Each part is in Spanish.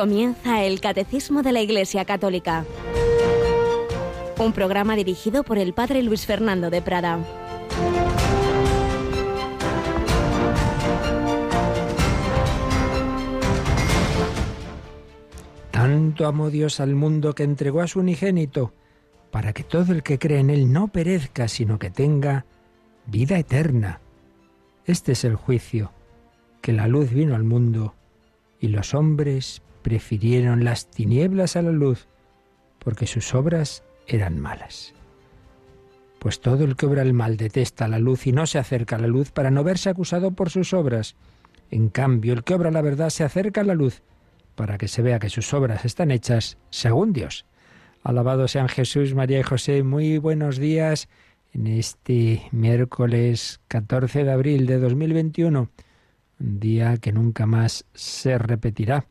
Comienza el Catecismo de la Iglesia Católica. Un programa dirigido por el Padre Luis Fernando de Prada. Tanto amó Dios al mundo que entregó a su unigénito, para que todo el que cree en Él no perezca, sino que tenga vida eterna. Este es el juicio, que la luz vino al mundo y los hombres prefirieron las tinieblas a la luz, porque sus obras eran malas. Pues todo el que obra el mal detesta la luz y no se acerca a la luz para no verse acusado por sus obras. En cambio, el que obra la verdad se acerca a la luz para que se vea que sus obras están hechas según Dios. Alabado sean Jesús, María y José. Muy buenos días en este miércoles 14 de abril de 2021, un día que nunca más se repetirá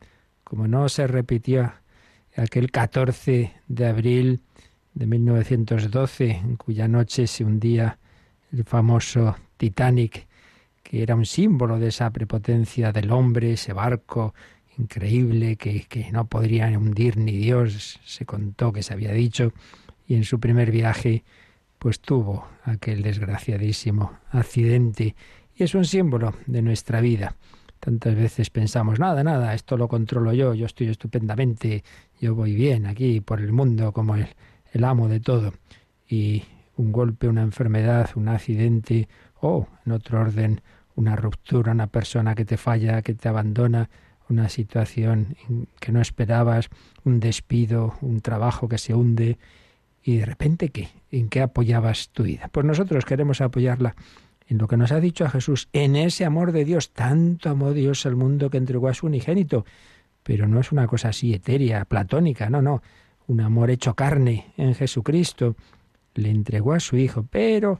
como no se repitió aquel 14 de abril de 1912, en cuya noche se hundía el famoso Titanic, que era un símbolo de esa prepotencia del hombre, ese barco increíble que, que no podría hundir ni Dios, se contó que se había dicho, y en su primer viaje pues tuvo aquel desgraciadísimo accidente, y es un símbolo de nuestra vida. Tantas veces pensamos, nada, nada, esto lo controlo yo, yo estoy estupendamente, yo voy bien aquí por el mundo como el, amo de todo. Y un golpe, una enfermedad, un accidente, o en otro orden, una ruptura, una persona que te falla, que te abandona, una situación que no esperabas, un despido, un trabajo que se hunde, y de repente, ¿qué? ¿En qué apoyabas tu vida? Pues nosotros queremos apoyarla en lo que nos ha dicho a Jesús, en ese amor de Dios. Tanto amó Dios al mundo que entregó a su unigénito. Pero no es una cosa así etérea, platónica, no, no. Un amor hecho carne en Jesucristo. Le entregó a su Hijo. Pero,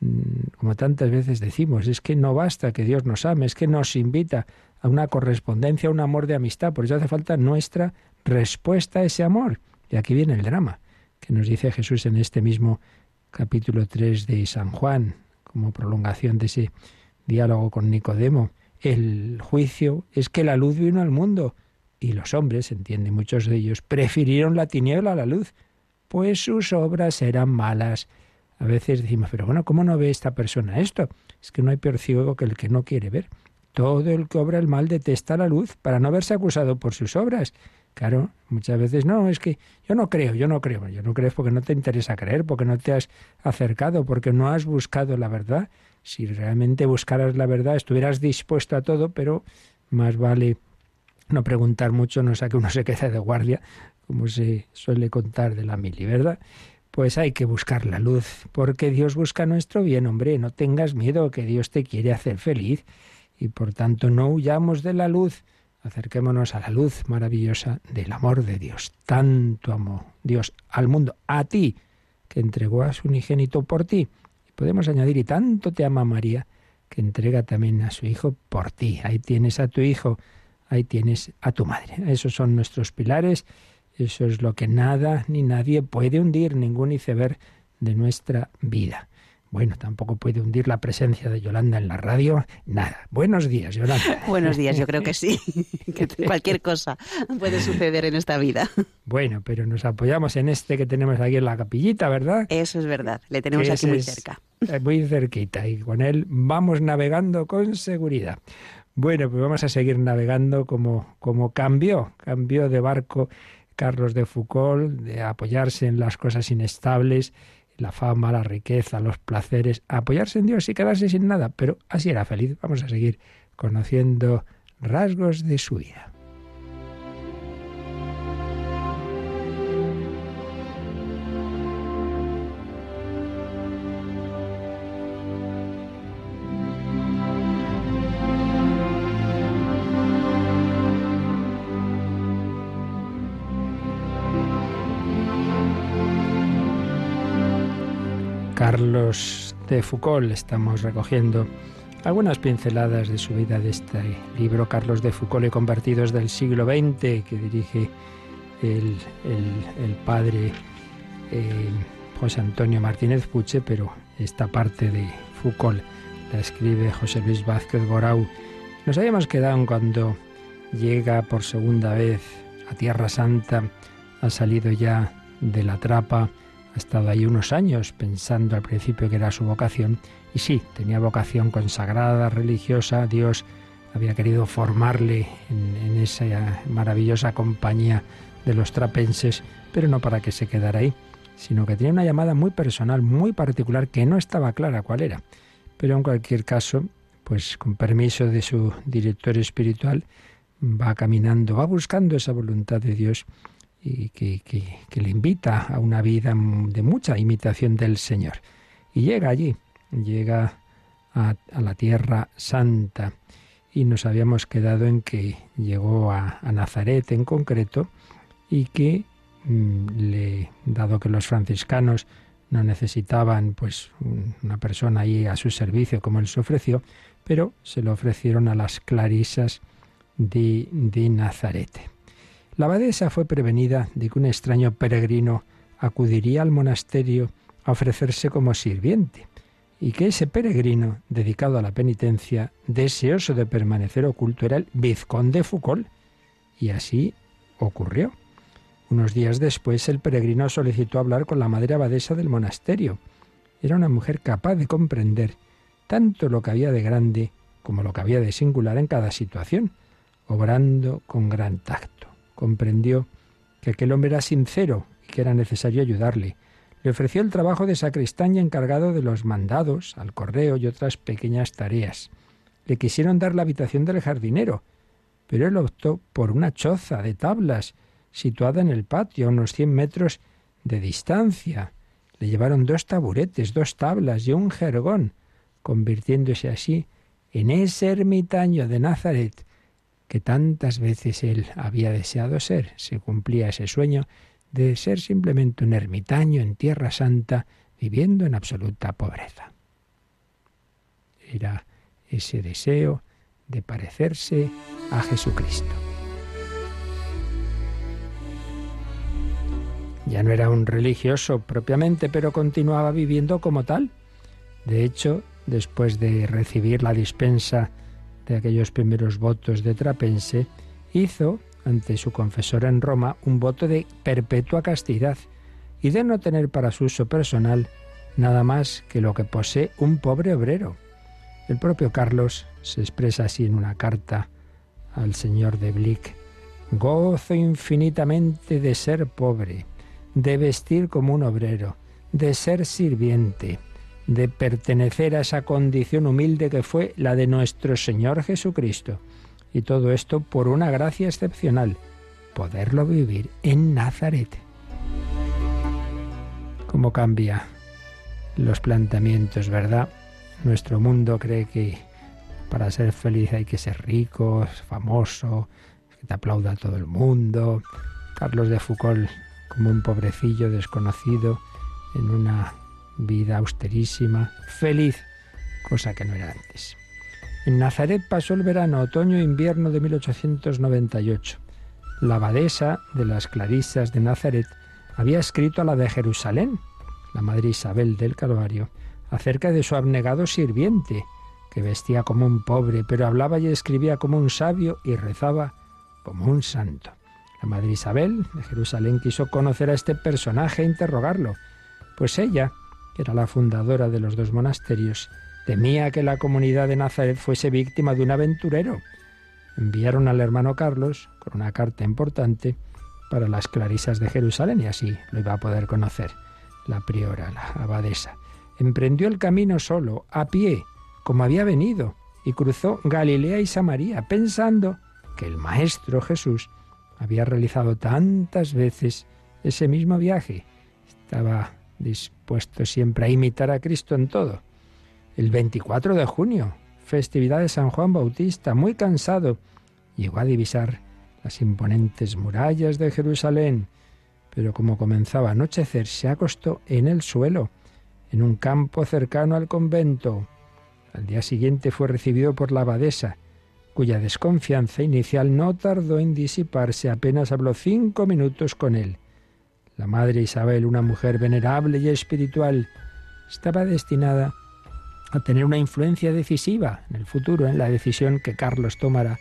mm, como tantas veces decimos, es que no basta que Dios nos ame, es que nos invita a una correspondencia, a un amor de amistad. Por eso hace falta nuestra respuesta a ese amor. Y aquí viene el drama que nos dice Jesús en este mismo capítulo 3 de San Juan, como prolongación de ese diálogo con Nicodemo. El juicio es que la luz vino al mundo y los hombres, entiende muchos de ellos, prefirieron la tiniebla a la luz, pues sus obras eran malas. A veces decimos, pero bueno, ¿cómo no ve esta persona esto? Es que no hay peor ciego que el que no quiere ver. Todo el que obra el mal detesta la luz para no verse acusado por sus obras. Claro, muchas veces no, es que yo no creo, yo no creo, yo no creo porque no te interesa creer, porque no te has acercado, porque no has buscado la verdad. Si realmente buscaras la verdad, estuvieras dispuesto a todo, pero más vale no preguntar mucho, no sea que uno se quede de guardia, como se suele contar de la mili, ¿verdad? Pues hay que buscar la luz, porque Dios busca nuestro bien, hombre, no tengas miedo, que Dios te quiere hacer feliz, y por tanto no huyamos de la luz, Acerquémonos a la luz maravillosa del amor de Dios. Tanto amó Dios al mundo, a ti, que entregó a su unigénito por ti. Y podemos añadir, y tanto te ama María, que entrega también a su Hijo por ti. Ahí tienes a tu Hijo, ahí tienes a tu Madre. Esos son nuestros pilares, eso es lo que nada ni nadie puede hundir, ningún iceberg de nuestra vida. Bueno, tampoco puede hundir la presencia de Yolanda en la radio. Nada. Buenos días, Yolanda. Buenos días, yo creo que sí. que cualquier cosa puede suceder en esta vida. Bueno, pero nos apoyamos en este que tenemos aquí en la capillita, ¿verdad? Eso es verdad. Le tenemos aquí muy cerca. Muy cerquita. Y con él vamos navegando con seguridad. Bueno, pues vamos a seguir navegando como, como cambió. Cambió de barco Carlos de Foucault, de apoyarse en las cosas inestables la fama, la riqueza, los placeres, apoyarse en Dios y quedarse sin nada, pero así era feliz. Vamos a seguir conociendo rasgos de su vida. Carlos de Foucault. Estamos recogiendo algunas pinceladas de su vida de este libro, Carlos de Foucault y Convertidos del siglo XX, que dirige el, padre eh, José Antonio Martínez Puche, pero esta parte de Foucault la escribe José Luis Vázquez Gorau. Nos habíamos quedado cuando llega por segunda vez a Tierra Santa, ha salido ya de la trapa, ha estado ahí unos años pensando al principio que era su vocación y sí, tenía vocación consagrada, religiosa, Dios había querido formarle en, esa maravillosa compañía de los trapenses, pero no para que se quedara ahí, sino que tenía una llamada muy personal, muy particular, que no estaba clara cuál era. Pero en cualquier caso, pues con permiso de su director espiritual, va caminando, va buscando esa voluntad de Dios y que, le invita a una vida de mucha imitación del Señor. Y llega allí, llega a, la tierra santa. Y nos habíamos quedado en que llegó a, Nazaret en concreto y que, mm, le, dado que los franciscanos no necesitaban pues una persona ahí a su servicio como él se ofreció, pero se lo ofrecieron a las clarisas de, de Nazaret. La abadesa fue prevenida de que un extraño peregrino acudiría al monasterio a ofrecerse como sirviente, y que ese peregrino, dedicado a la penitencia, deseoso de permanecer oculto, era el vizconde Foucault. Y así ocurrió. Unos días después el peregrino solicitó hablar con la madre abadesa del monasterio. Era una mujer capaz de comprender tanto lo que había de grande como lo que había de singular en cada situación, obrando con gran tacto comprendió que aquel hombre era sincero y que era necesario ayudarle. Le ofreció el trabajo de sacristán y encargado de los mandados, al correo y otras pequeñas tareas. Le quisieron dar la habitación del jardinero, pero él optó por una choza de tablas situada en el patio a unos cien metros de distancia. Le llevaron dos taburetes, dos tablas y un jergón, convirtiéndose así en ese ermitaño de Nazaret que tantas veces él había deseado ser. Se cumplía ese sueño de ser simplemente un ermitaño en Tierra Santa, viviendo en absoluta pobreza. Era ese deseo de parecerse a Jesucristo. Ya no era un religioso propiamente, pero continuaba viviendo como tal. De hecho, después de recibir la dispensa de aquellos primeros votos de Trapense, hizo ante su confesor en Roma un voto de perpetua castidad y de no tener para su uso personal nada más que lo que posee un pobre obrero. El propio Carlos se expresa así en una carta al señor de Blick. Gozo infinitamente de ser pobre, de vestir como un obrero, de ser sirviente, de pertenecer a esa condición humilde que fue la de nuestro Señor Jesucristo. Y todo esto por una gracia excepcional, poderlo vivir en Nazaret. ¿Cómo cambia los planteamientos, verdad? Nuestro mundo cree que para ser feliz hay que ser rico, famoso, que te aplauda todo el mundo. Carlos de Foucault como un pobrecillo desconocido en una vida austerísima, feliz, cosa que no era antes. En Nazaret pasó el verano, otoño e invierno de 1898. La abadesa de las Clarisas de Nazaret había escrito a la de Jerusalén, la madre Isabel del Calvario, acerca de su abnegado sirviente, que vestía como un pobre, pero hablaba y escribía como un sabio y rezaba como un santo. La madre Isabel de Jerusalén quiso conocer a este personaje e interrogarlo, pues ella era la fundadora de los dos monasterios, temía que la comunidad de Nazaret fuese víctima de un aventurero. Enviaron al hermano Carlos con una carta importante para las clarisas de Jerusalén y así lo iba a poder conocer la priora, la abadesa. Emprendió el camino solo, a pie, como había venido, y cruzó Galilea y Samaria, pensando que el Maestro Jesús había realizado tantas veces ese mismo viaje. Estaba dispuesto siempre a imitar a Cristo en todo. El 24 de junio, festividad de San Juan Bautista, muy cansado, llegó a divisar las imponentes murallas de Jerusalén, pero como comenzaba a anochecer, se acostó en el suelo, en un campo cercano al convento. Al día siguiente fue recibido por la abadesa, cuya desconfianza inicial no tardó en disiparse, apenas habló cinco minutos con él. La madre Isabel, una mujer venerable y espiritual, estaba destinada a tener una influencia decisiva en el futuro, en la decisión que Carlos tomara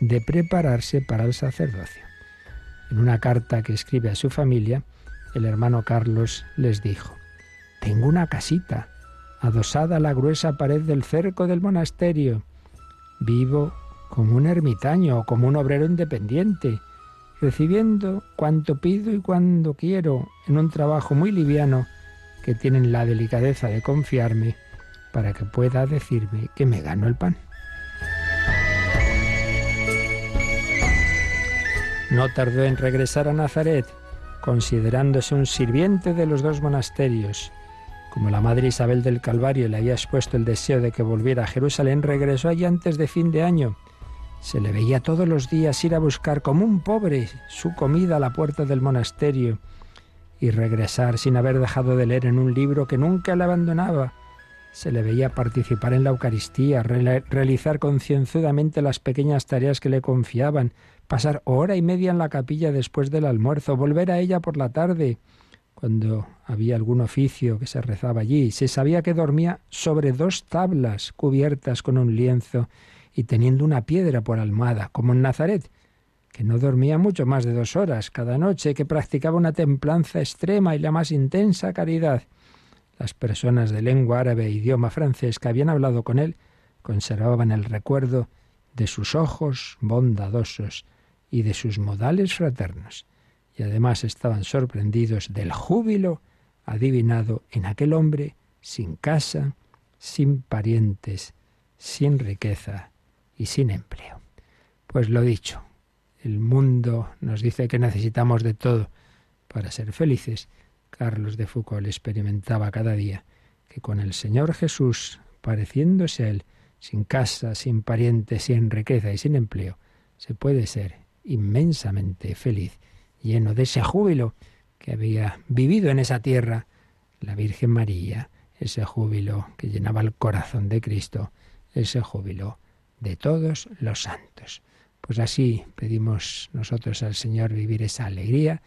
de prepararse para el sacerdocio. En una carta que escribe a su familia, el hermano Carlos les dijo, Tengo una casita, adosada a la gruesa pared del cerco del monasterio. Vivo como un ermitaño o como un obrero independiente, recibiendo cuanto pido y cuando quiero en un trabajo muy liviano que tienen la delicadeza de confiarme para que pueda decirme que me gano el pan. No tardó en regresar a Nazaret, considerándose un sirviente de los dos monasterios. Como la madre Isabel del Calvario le había expuesto el deseo de que volviera a Jerusalén, regresó allí antes de fin de año. Se le veía todos los días ir a buscar como un pobre su comida a la puerta del monasterio y regresar sin haber dejado de leer en un libro que nunca le abandonaba. Se le veía participar en la Eucaristía, realizar concienzudamente las pequeñas tareas que le confiaban, pasar hora y media en la capilla después del almuerzo, volver a ella por la tarde, cuando había algún oficio que se rezaba allí. Se sabía que dormía sobre dos tablas cubiertas con un lienzo y teniendo una piedra por almohada, como en Nazaret, que no dormía mucho más de dos horas cada noche, que practicaba una templanza extrema y la más intensa caridad. Las personas de lengua árabe e idioma francés que habían hablado con él conservaban el recuerdo de sus ojos bondadosos y de sus modales fraternos, y además estaban sorprendidos del júbilo adivinado en aquel hombre sin casa, sin parientes, sin riqueza y sin empleo. Pues lo dicho, el mundo nos dice que necesitamos de todo para ser felices. Carlos de Foucault experimentaba cada día que con el Señor Jesús, pareciéndose a Él, sin casa, sin parientes, sin riqueza y sin empleo, se puede ser inmensamente feliz, lleno de ese júbilo que había vivido en esa tierra la Virgen María, ese júbilo que llenaba el corazón de Cristo, ese júbilo de todos los santos. Pues así pedimos nosotros al Señor vivir esa alegría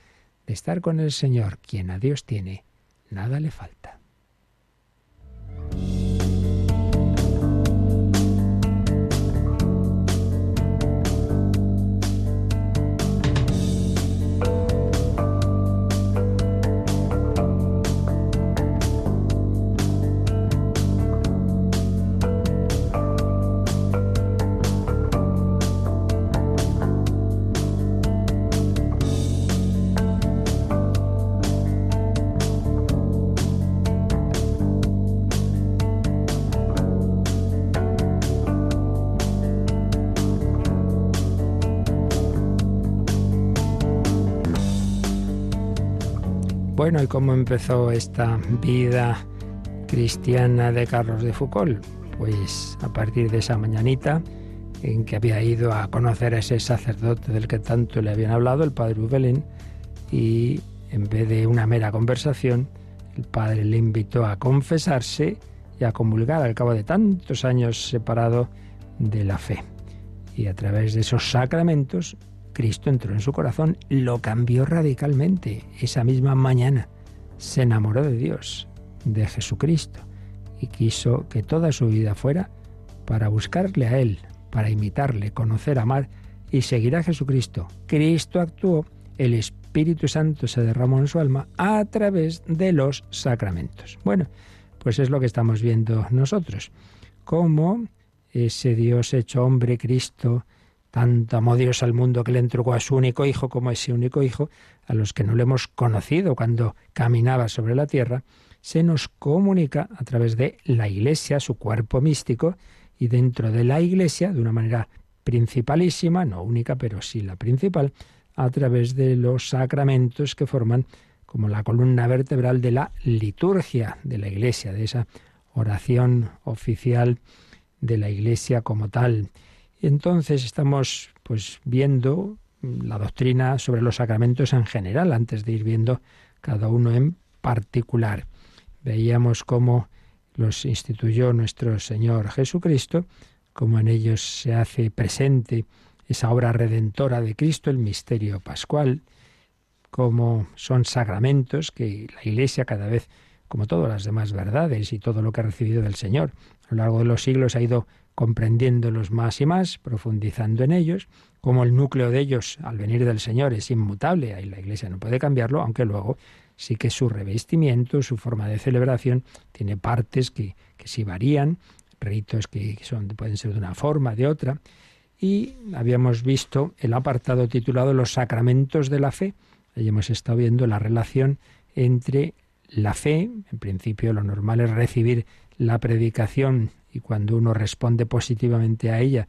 de estar con el Señor, quien a Dios tiene, nada le falta. Bueno, ¿y cómo empezó esta vida cristiana de Carlos de Foucault? Pues a partir de esa mañanita en que había ido a conocer a ese sacerdote del que tanto le habían hablado, el padre Ubelén, y en vez de una mera conversación, el padre le invitó a confesarse y a comulgar al cabo de tantos años separado de la fe. Y a través de esos sacramentos Cristo entró en su corazón, lo cambió radicalmente. Esa misma mañana se enamoró de Dios, de Jesucristo, y quiso que toda su vida fuera para buscarle a Él, para imitarle, conocer, amar y seguir a Jesucristo. Cristo actuó, el Espíritu Santo se derramó en su alma a través de los sacramentos. Bueno, pues es lo que estamos viendo nosotros, cómo ese Dios hecho hombre, Cristo, tanto amó Dios al mundo que le entregó a su único hijo como ese único hijo, a los que no le hemos conocido cuando caminaba sobre la tierra, se nos comunica a través de la Iglesia, su cuerpo místico, y dentro de la Iglesia, de una manera principalísima, no única, pero sí la principal, a través de los sacramentos que forman como la columna vertebral de la liturgia de la Iglesia, de esa oración oficial de la Iglesia como tal entonces estamos pues viendo la doctrina sobre los sacramentos en general, antes de ir viendo cada uno en particular. Veíamos cómo los instituyó nuestro Señor Jesucristo, cómo en ellos se hace presente esa obra redentora de Cristo, el misterio pascual, cómo son sacramentos que la Iglesia cada vez como todas las demás verdades y todo lo que ha recibido del Señor. A lo largo de los siglos ha ido comprendiéndolos más y más, profundizando en ellos, como el núcleo de ellos al venir del Señor es inmutable, ahí la Iglesia no puede cambiarlo, aunque luego sí que su revestimiento, su forma de celebración, tiene partes que, que sí varían, ritos que son, pueden ser de una forma, de otra, y habíamos visto el apartado titulado Los sacramentos de la fe. Ahí hemos estado viendo la relación entre la fe, en principio lo normal es recibir la predicación y cuando uno responde positivamente a ella,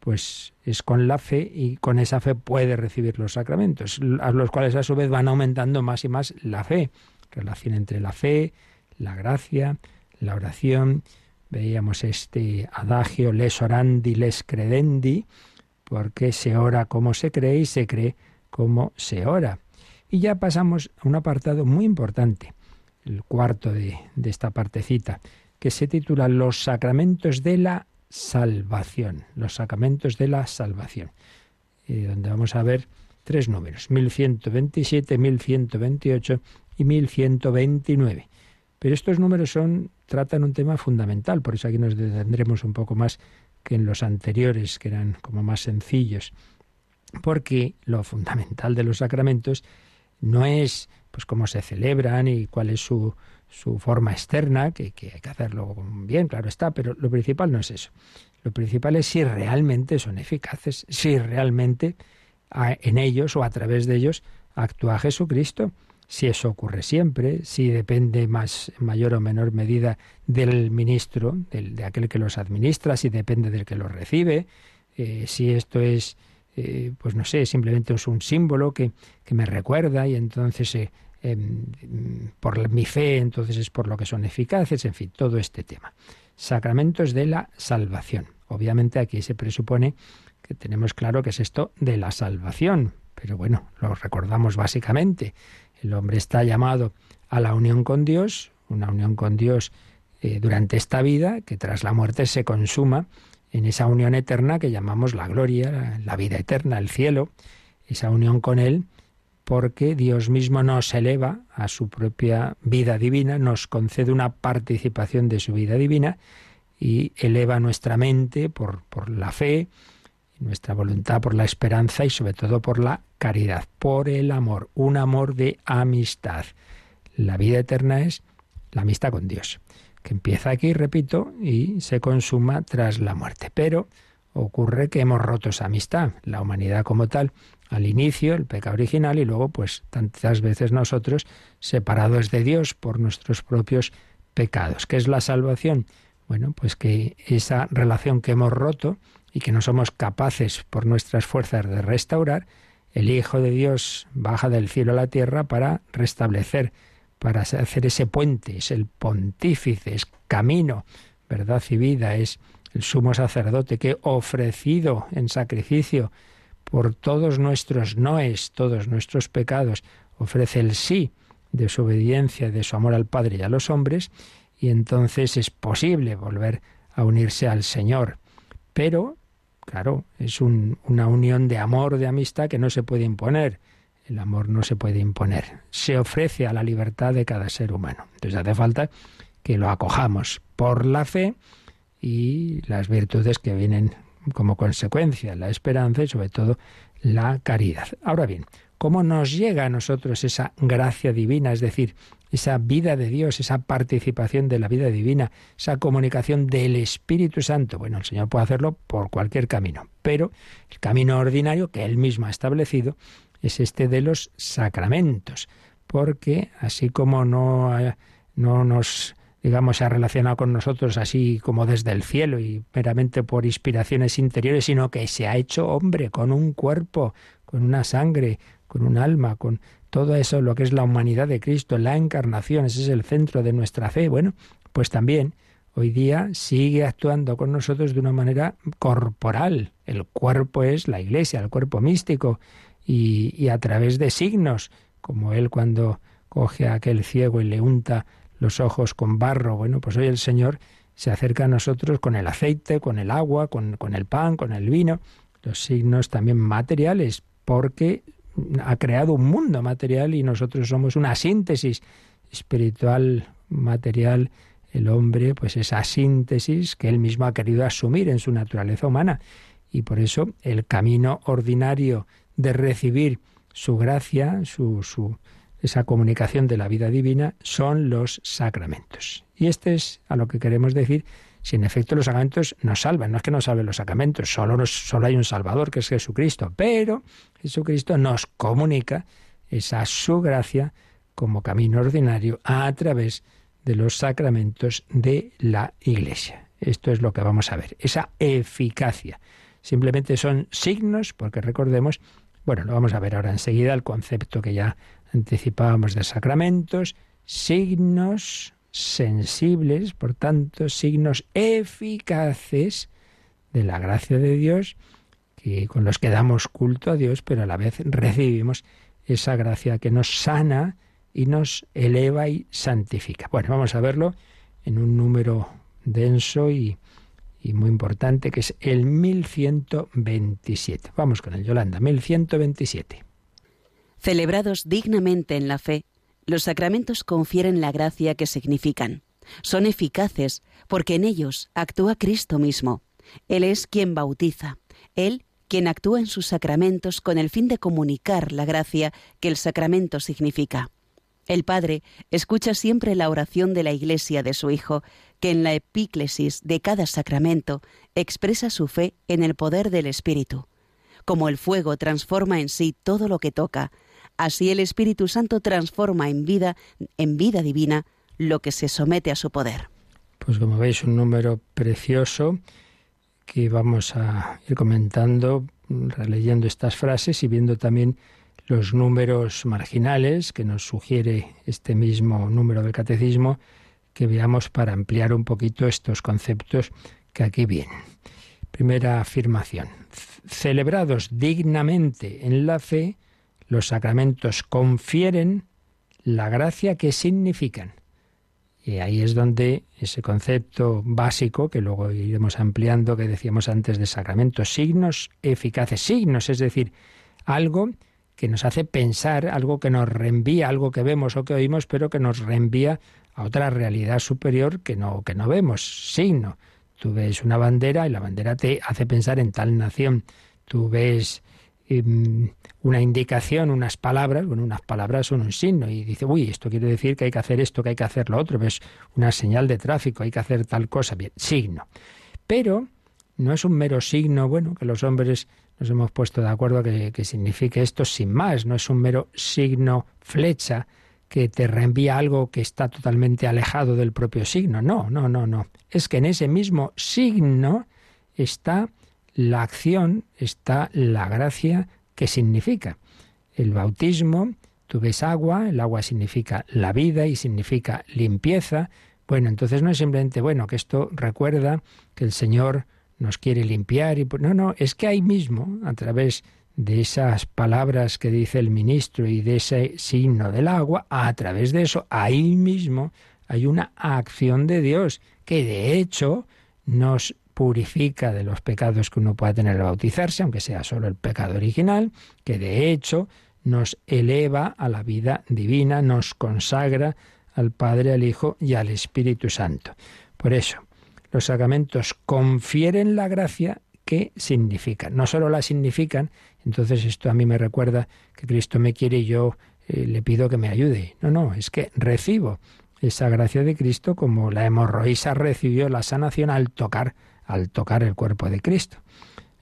pues es con la fe y con esa fe puede recibir los sacramentos, a los cuales a su vez van aumentando más y más la fe, relación entre la fe, la gracia, la oración. Veíamos este adagio les orandi, les credendi, porque se ora como se cree y se cree como se ora. Y ya pasamos a un apartado muy importante, el cuarto de, de esta partecita, que se titula Los sacramentos de la salvación. Los sacramentos de la salvación. donde vamos a ver tres números, 1127, 1128 y 1129. Pero estos números son, tratan un tema fundamental, por eso aquí nos detendremos un poco más que en los anteriores, que eran como más sencillos. Porque lo fundamental de los sacramentos no es pues cómo se celebran y cuál es su, su forma externa, que, que, hay que hacerlo bien, claro está, pero lo principal no es eso. Lo principal es si realmente son eficaces, si realmente en ellos o a través de ellos actúa Jesucristo, si eso ocurre siempre, si depende más, en mayor o menor medida del ministro, del, de aquel que los administra, si depende del que los recibe, eh, si esto es eh, pues no sé, simplemente es un símbolo que, que me recuerda y entonces eh, em, por mi fe, entonces es por lo que son eficaces, en fin, todo este tema. Sacramentos de la salvación. Obviamente aquí se presupone que tenemos claro que es esto de la salvación, pero bueno, lo recordamos básicamente. El hombre está llamado a la unión con Dios, una unión con Dios eh, durante esta vida, que tras la muerte se consuma en esa unión eterna que llamamos la gloria, la vida eterna, el cielo, esa unión con Él, porque Dios mismo nos eleva a su propia vida divina, nos concede una participación de su vida divina y eleva nuestra mente por, por la fe, nuestra voluntad por la esperanza y sobre todo por la caridad, por el amor, un amor de amistad. La vida eterna es la amistad con Dios que empieza aquí, repito, y se consuma tras la muerte. Pero ocurre que hemos roto esa amistad, la humanidad como tal, al inicio, el pecado original, y luego, pues tantas veces nosotros separados de Dios por nuestros propios pecados. ¿Qué es la salvación? Bueno, pues que esa relación que hemos roto y que no somos capaces por nuestras fuerzas de restaurar, el Hijo de Dios baja del cielo a la tierra para restablecer para hacer ese puente, es el pontífice, es camino, verdad y vida, es el sumo sacerdote que ofrecido en sacrificio por todos nuestros noes, todos nuestros pecados, ofrece el sí de su obediencia, de su amor al Padre y a los hombres, y entonces es posible volver a unirse al Señor. Pero, claro, es una unión de amor, de amistad que no se puede imponer. El amor no se puede imponer, se ofrece a la libertad de cada ser humano. Entonces hace falta que lo acojamos por la fe y las virtudes que vienen como consecuencia, la esperanza y sobre todo la caridad. Ahora bien, ¿cómo nos llega a nosotros esa gracia divina, es decir, esa vida de Dios, esa participación de la vida divina, esa comunicación del Espíritu Santo? Bueno, el Señor puede hacerlo por cualquier camino, pero el camino ordinario que Él mismo ha establecido es este de los sacramentos, porque así como no, no nos digamos, se ha relacionado con nosotros así como desde el cielo y meramente por inspiraciones interiores, sino que se ha hecho hombre con un cuerpo, con una sangre, con un alma, con todo eso, lo que es la humanidad de Cristo, la encarnación, ese es el centro de nuestra fe. Bueno, pues también hoy día sigue actuando con nosotros de una manera corporal. El cuerpo es la iglesia, el cuerpo místico, y, a través de signos, como él cuando coge a aquel ciego y le unta los ojos con barro. Bueno, pues hoy el Señor se acerca a nosotros con el aceite, con el agua, con, con, el pan, con el vino, los signos también materiales, porque ha creado un mundo material y nosotros somos una síntesis espiritual material, el hombre, pues esa síntesis que él mismo ha querido asumir en su naturaleza humana. Y por eso el camino ordinario de recibir su gracia, su, su, esa comunicación de la vida divina, son los sacramentos. Y este es a lo que queremos decir si en efecto los sacramentos nos salvan, no es que nos salven los sacramentos, solo, solo hay un Salvador que es Jesucristo, pero Jesucristo nos comunica esa su gracia como camino ordinario a través de los sacramentos de la Iglesia. Esto es lo que vamos a ver, esa eficacia. Simplemente son signos, porque recordemos, bueno, lo vamos a ver ahora enseguida, el concepto que ya anticipábamos de sacramentos, signos sensibles, por tanto, signos eficaces de la gracia de Dios, que, con los que damos culto a Dios, pero a la vez recibimos esa gracia que nos sana y nos eleva y santifica. Bueno, vamos a verlo en un número denso y, y muy importante, que es el 1127. Vamos con el Yolanda, 1127. Celebrados dignamente en la fe, los sacramentos confieren la gracia que significan. Son eficaces porque en ellos actúa Cristo mismo. Él es quien bautiza, Él quien actúa en sus sacramentos con el fin de comunicar la gracia que el sacramento significa. El Padre escucha siempre la oración de la Iglesia de su Hijo, que en la epíclesis de cada sacramento expresa su fe en el poder del Espíritu. Como el fuego transforma en sí todo lo que toca, Así el Espíritu Santo transforma en vida, en vida divina, lo que se somete a su poder. Pues como veis, un número precioso que vamos a ir comentando, releyendo estas frases y viendo también los números marginales que nos sugiere este mismo número del catecismo, que veamos para ampliar un poquito estos conceptos que aquí vienen. Primera afirmación. Celebrados dignamente en la fe, los sacramentos confieren la gracia que significan. Y ahí es donde ese concepto básico, que luego iremos ampliando, que decíamos antes de sacramentos, signos eficaces, signos, es decir, algo que nos hace pensar, algo que nos reenvía, algo que vemos o que oímos, pero que nos reenvía a otra realidad superior que no, que no vemos, signo. Tú ves una bandera y la bandera te hace pensar en tal nación. Tú ves Em, una indicación, unas palabras, bueno, unas palabras son un signo y dice, uy, esto quiere decir que hay que hacer esto, que hay que hacer lo otro, es una señal de tráfico, hay que hacer tal cosa, bien, signo. Pero no es un mero signo, bueno, que los hombres nos hemos puesto de acuerdo que, que signifique esto sin más, no es un mero signo flecha que te reenvía algo que está totalmente alejado del propio signo, no, no, no, no. Es que en ese mismo signo está la acción está la gracia que significa. El bautismo, tú ves agua, el agua significa la vida y significa limpieza. Bueno, entonces no es simplemente, bueno, que esto recuerda que el Señor nos quiere limpiar y no, no, es que ahí mismo, a través de esas palabras que dice el ministro y de ese signo del agua, a través de eso, ahí mismo hay una acción de Dios que de hecho nos purifica de los pecados que uno pueda tener al bautizarse, aunque sea solo el pecado original, que de hecho nos eleva a la vida divina, nos consagra al Padre, al Hijo y al Espíritu Santo. Por eso, los sacramentos confieren la gracia que significan. No solo la significan, entonces esto a mí me recuerda que Cristo me quiere y yo eh, le pido que me ayude. No, no, es que recibo esa gracia de Cristo como la hemorroísa recibió la sanación al tocar al tocar el cuerpo de Cristo.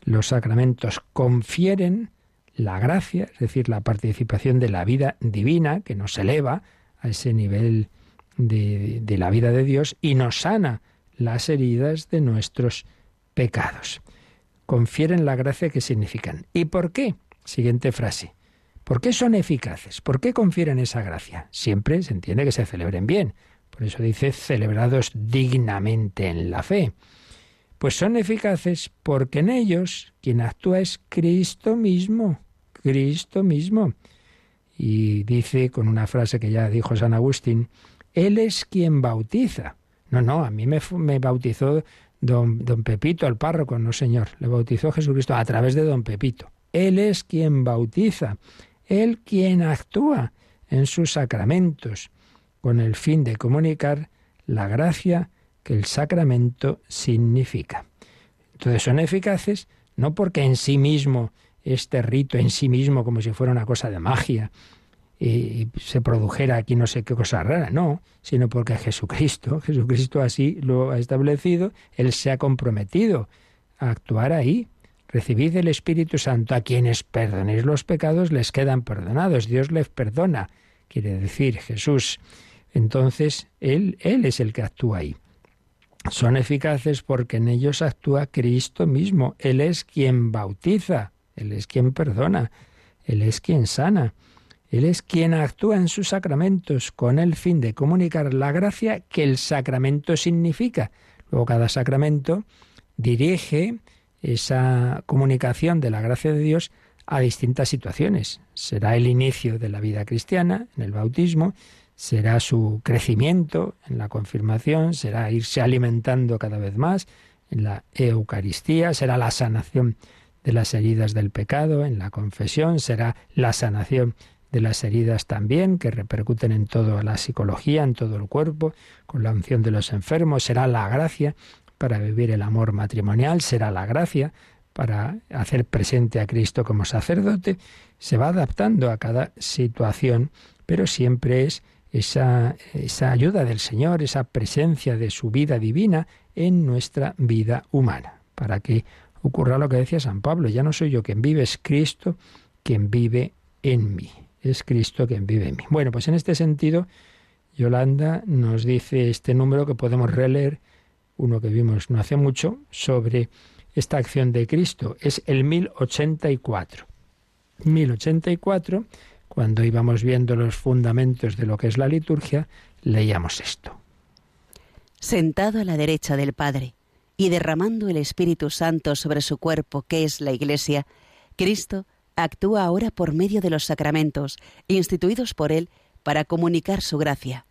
Los sacramentos confieren la gracia, es decir, la participación de la vida divina que nos eleva a ese nivel de, la vida de Dios y nos sana las heridas de nuestros pecados. Confieren la gracia que significan. ¿Y por qué? Siguiente frase. ¿Por qué son eficaces? ¿Por qué confieren esa gracia? Siempre se entiende que se celebren bien. Por eso dice celebrados dignamente en la fe. Pues son eficaces porque en ellos quien actúa es Cristo mismo, Cristo mismo. Y dice con una frase que ya dijo San Agustín, Él es quien bautiza. No, no, a mí me, bautizó don, don Pepito, el párroco, no señor, le bautizó Jesucristo a través de don Pepito. Él es quien bautiza, Él quien actúa en sus sacramentos. con el fin de comunicar la gracia que el sacramento significa. Entonces son eficaces no porque en sí mismo, este rito en sí mismo, como si fuera una cosa de magia, y se produjera aquí no sé qué cosa rara, no, sino porque Jesucristo, Jesucristo así lo ha establecido, Él se ha comprometido a actuar ahí. Recibid el Espíritu Santo, a quienes perdonéis los pecados les quedan perdonados, Dios les perdona, quiere decir Jesús. Entonces, Él, Él es el que actúa ahí. Son eficaces porque en ellos actúa Cristo mismo. Él es quien bautiza, Él es quien perdona, Él es quien sana. Él es quien actúa en sus sacramentos con el fin de comunicar la gracia que el sacramento significa. Luego cada sacramento dirige esa comunicación de la gracia de Dios a distintas situaciones. Será el inicio de la vida cristiana, en el bautismo, será su crecimiento en la confirmación, será irse alimentando cada vez más en la Eucaristía, será la sanación de las heridas del pecado en la confesión, será la sanación de las heridas también, que repercuten en toda la psicología, en todo el cuerpo, con la unción de los enfermos, será la gracia para vivir el amor matrimonial, será la gracia para hacer presente a Cristo como sacerdote, se va adaptando a cada situación, pero siempre es esa, esa ayuda del Señor, esa presencia de su vida divina en nuestra vida humana, para que ocurra lo que decía San Pablo, ya no soy yo quien vive, es Cristo quien vive en mí es Cristo quien vive en mí. Bueno, pues en este sentido, Yolanda nos dice este número que podemos releer, uno que vimos no hace mucho, sobre esta acción de Cristo. Es el 1084. 1084, cuando íbamos viendo los fundamentos de lo que es la liturgia, leíamos esto. Sentado a la derecha del Padre y derramando el Espíritu Santo sobre su cuerpo, que es la Iglesia, Cristo actúa ahora por medio de los sacramentos, instituidos por Él para comunicar su gracia.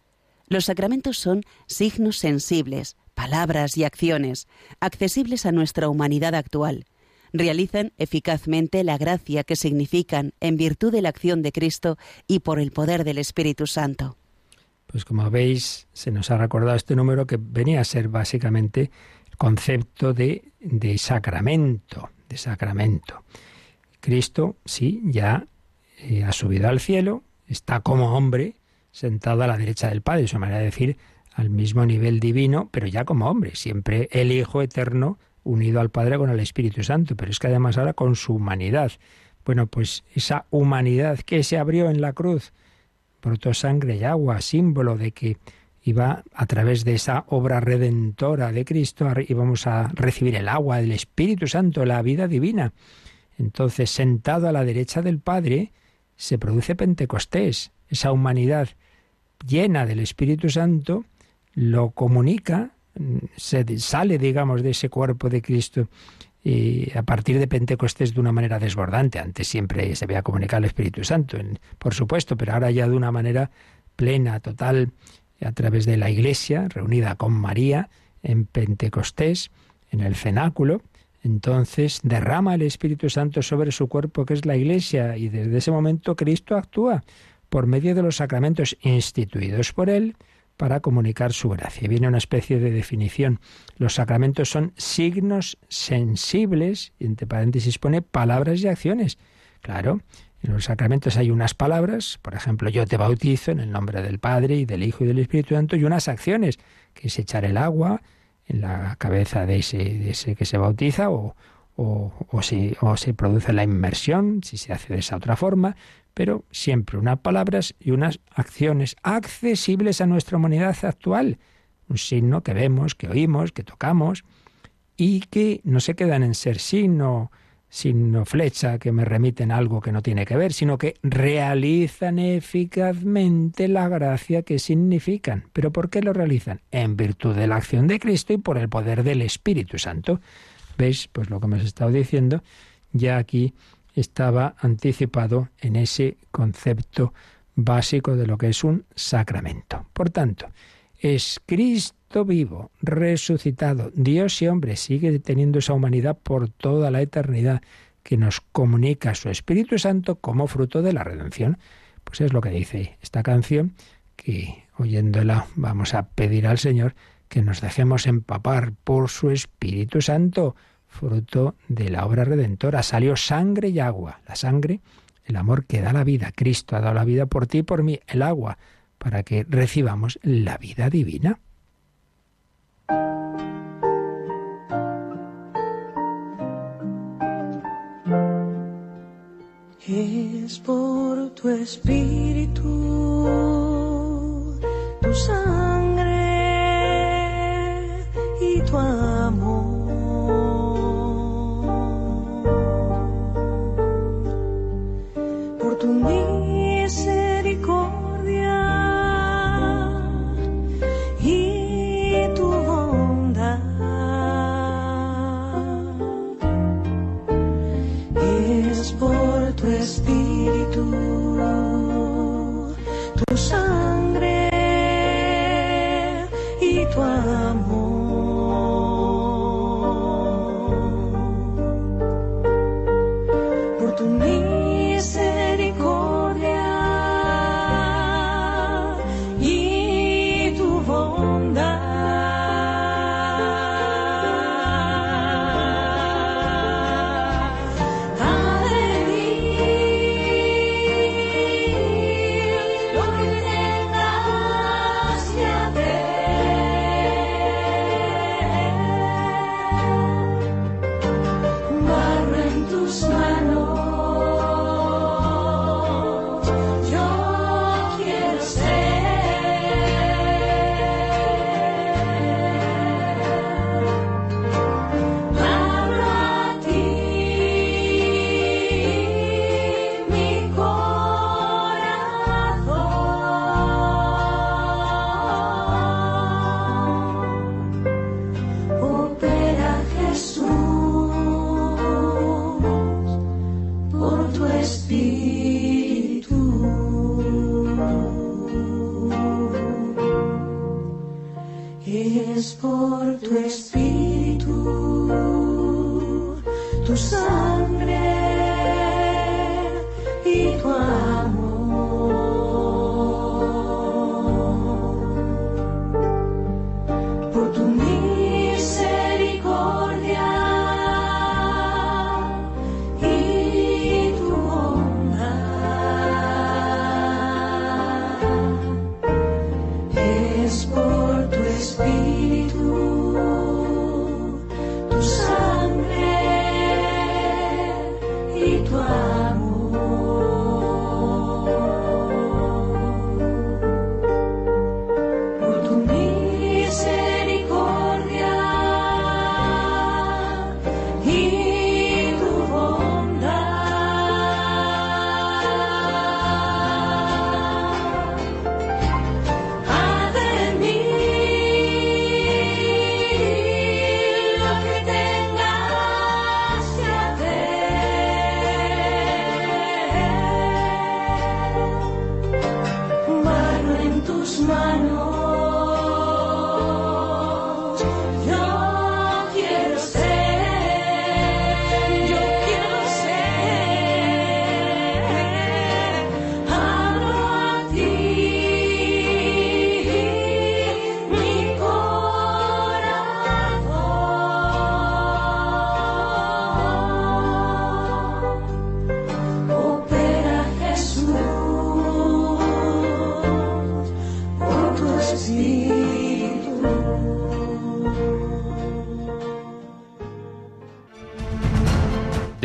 Los sacramentos son signos sensibles, palabras y acciones, accesibles a nuestra humanidad actual. Realizan eficazmente la gracia que significan en virtud de la acción de Cristo y por el poder del Espíritu Santo. Pues como veis, se nos ha recordado este número que venía a ser básicamente el concepto de, de sacramento, de sacramento. Cristo, sí, ya eh, ha subido al cielo, está como hombre, sentado a la derecha del Padre, su manera de decir, al mismo nivel divino, pero ya como hombre, siempre el Hijo eterno unido al Padre con el Espíritu Santo, pero es que además ahora con su humanidad. Bueno, pues esa humanidad que se abrió en la cruz, brotó sangre y agua, símbolo de que iba a través de esa obra redentora de Cristo, íbamos a recibir el agua del Espíritu Santo, la vida divina. Entonces, sentado a la derecha del Padre, se produce Pentecostés. Esa humanidad llena del Espíritu Santo lo comunica, se sale, digamos, de ese cuerpo de Cristo y a partir de Pentecostés de una manera desbordante. Antes siempre se veía comunicar el Espíritu Santo, por supuesto, pero ahora ya de una manera plena, total, a través de la Iglesia, reunida con María en Pentecostés, en el cenáculo, entonces derrama el Espíritu Santo sobre su cuerpo, que es la Iglesia, y desde ese momento Cristo actúa por medio de los sacramentos instituidos por Él para comunicar su gracia. Viene una especie de definición. Los sacramentos son signos sensibles, entre paréntesis pone palabras y acciones. Claro, en los sacramentos hay unas palabras, por ejemplo, yo te bautizo en el nombre del Padre y del Hijo y del Espíritu Santo, y unas acciones, que es echar el agua, en la cabeza de ese, que se bautiza o, o, o se produce la inmersión, si se hace de esa otra forma, pero siempre unas palabras y unas acciones accesibles a nuestra humanidad actual. Un signo que vemos, que oímos, que tocamos y que no se quedan en ser signo sino flecha que me remiten algo que no tiene que ver, sino que realizan eficazmente la gracia que significan. ¿Pero por qué lo realizan? En virtud de la acción de Cristo y por el poder del Espíritu Santo. ¿Veis? Pues lo que hemos estado diciendo ya aquí estaba anticipado en ese concepto básico de lo que es un sacramento. Por tanto, es Cristo vivo, resucitado, Dios y hombre, sigue teniendo esa humanidad por toda la eternidad, que nos comunica su Espíritu Santo como fruto de la redención. Pues es lo que dice esta canción, que oyéndola vamos a pedir al Señor que nos dejemos empapar por su Espíritu Santo, fruto de la obra redentora. Salió sangre y agua. La sangre, el amor que da la vida. Cristo ha dado la vida por ti y por mí. El agua, para que recibamos la vida divina. Es por tu espíritu, tu sangre y tu amor.